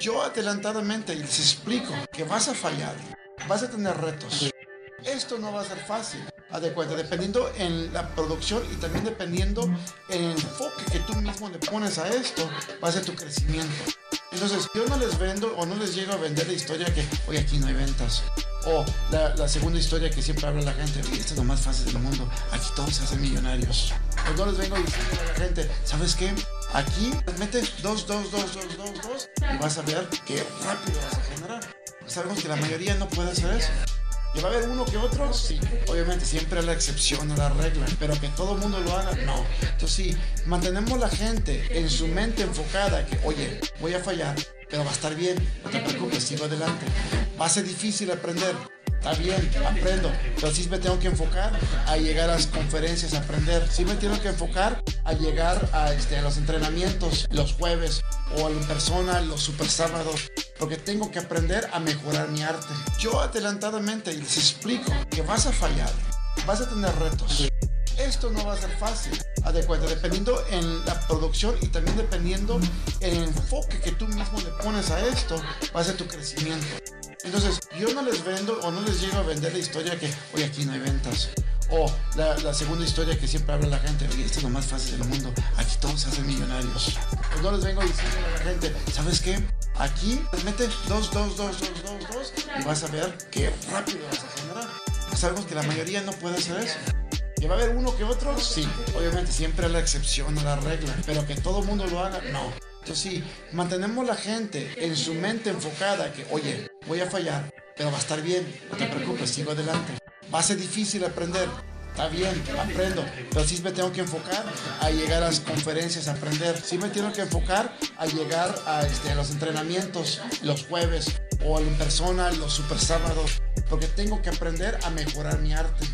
Yo adelantadamente les explico que vas a fallar, vas a tener retos. Esto no va a ser fácil. Haz de cuenta, dependiendo en la producción y también dependiendo en el enfoque que tú mismo le pones a esto, va a ser tu crecimiento. Entonces, yo no les vendo o no les llego a vender la historia que, oye, aquí no hay ventas. O la, la segunda historia que siempre habla la gente, esto es lo más fácil del mundo, aquí todos se hacen millonarios. O no les vengo diciendo a la gente, ¿sabes qué? Aquí metes dos, dos, dos, dos, dos, dos y vas a ver qué rápido vas a generar. Sabemos que la mayoría no puede hacer eso. ¿Que va a haber uno que otro? Sí. Obviamente siempre la excepción a la regla, pero que todo el mundo lo haga, no. Entonces sí, mantenemos la gente en su mente enfocada que, oye, voy a fallar, pero va a estar bien, no te preocupes, sigo adelante. Va a ser difícil aprender, Está bien, aprendo, pero sí me tengo que enfocar a llegar a las conferencias, a aprender. Sí me tengo que enfocar a llegar a, este, a los entrenamientos los jueves o en persona los super sábados, porque tengo que aprender a mejorar mi arte. Yo adelantadamente les explico que vas a fallar, vas a tener retos. Esto no va a ser fácil, haz de cuenta, dependiendo en la producción y también dependiendo en el enfoque que tú mismo le pones a esto, va a ser tu crecimiento. Entonces, yo no les vendo o no les llego a vender la historia que, oye, aquí no hay ventas. O la, la segunda historia que siempre habla la gente, oye, esto es lo más fácil del mundo, aquí todos se hacen millonarios. O no les vengo diciendo a la gente, ¿sabes qué? Aquí metes dos, dos, dos, dos, dos, dos y vas a ver qué rápido vas a generar. Sabemos que la mayoría no puede hacer eso. ¿Que va a haber uno que otro? Sí. Obviamente siempre la excepción a la regla. Pero que todo mundo lo haga, no. Entonces sí, mantenemos la gente en su mente enfocada que, oye, voy a fallar, pero va a estar bien, no te preocupes, sigo adelante. Va a ser difícil aprender, está bien, aprendo, pero sí me tengo que enfocar a llegar a las conferencias, a aprender. Sí me tengo que enfocar a llegar a, este, a los entrenamientos los jueves o en persona los super sábados, porque tengo que aprender a mejorar mi arte.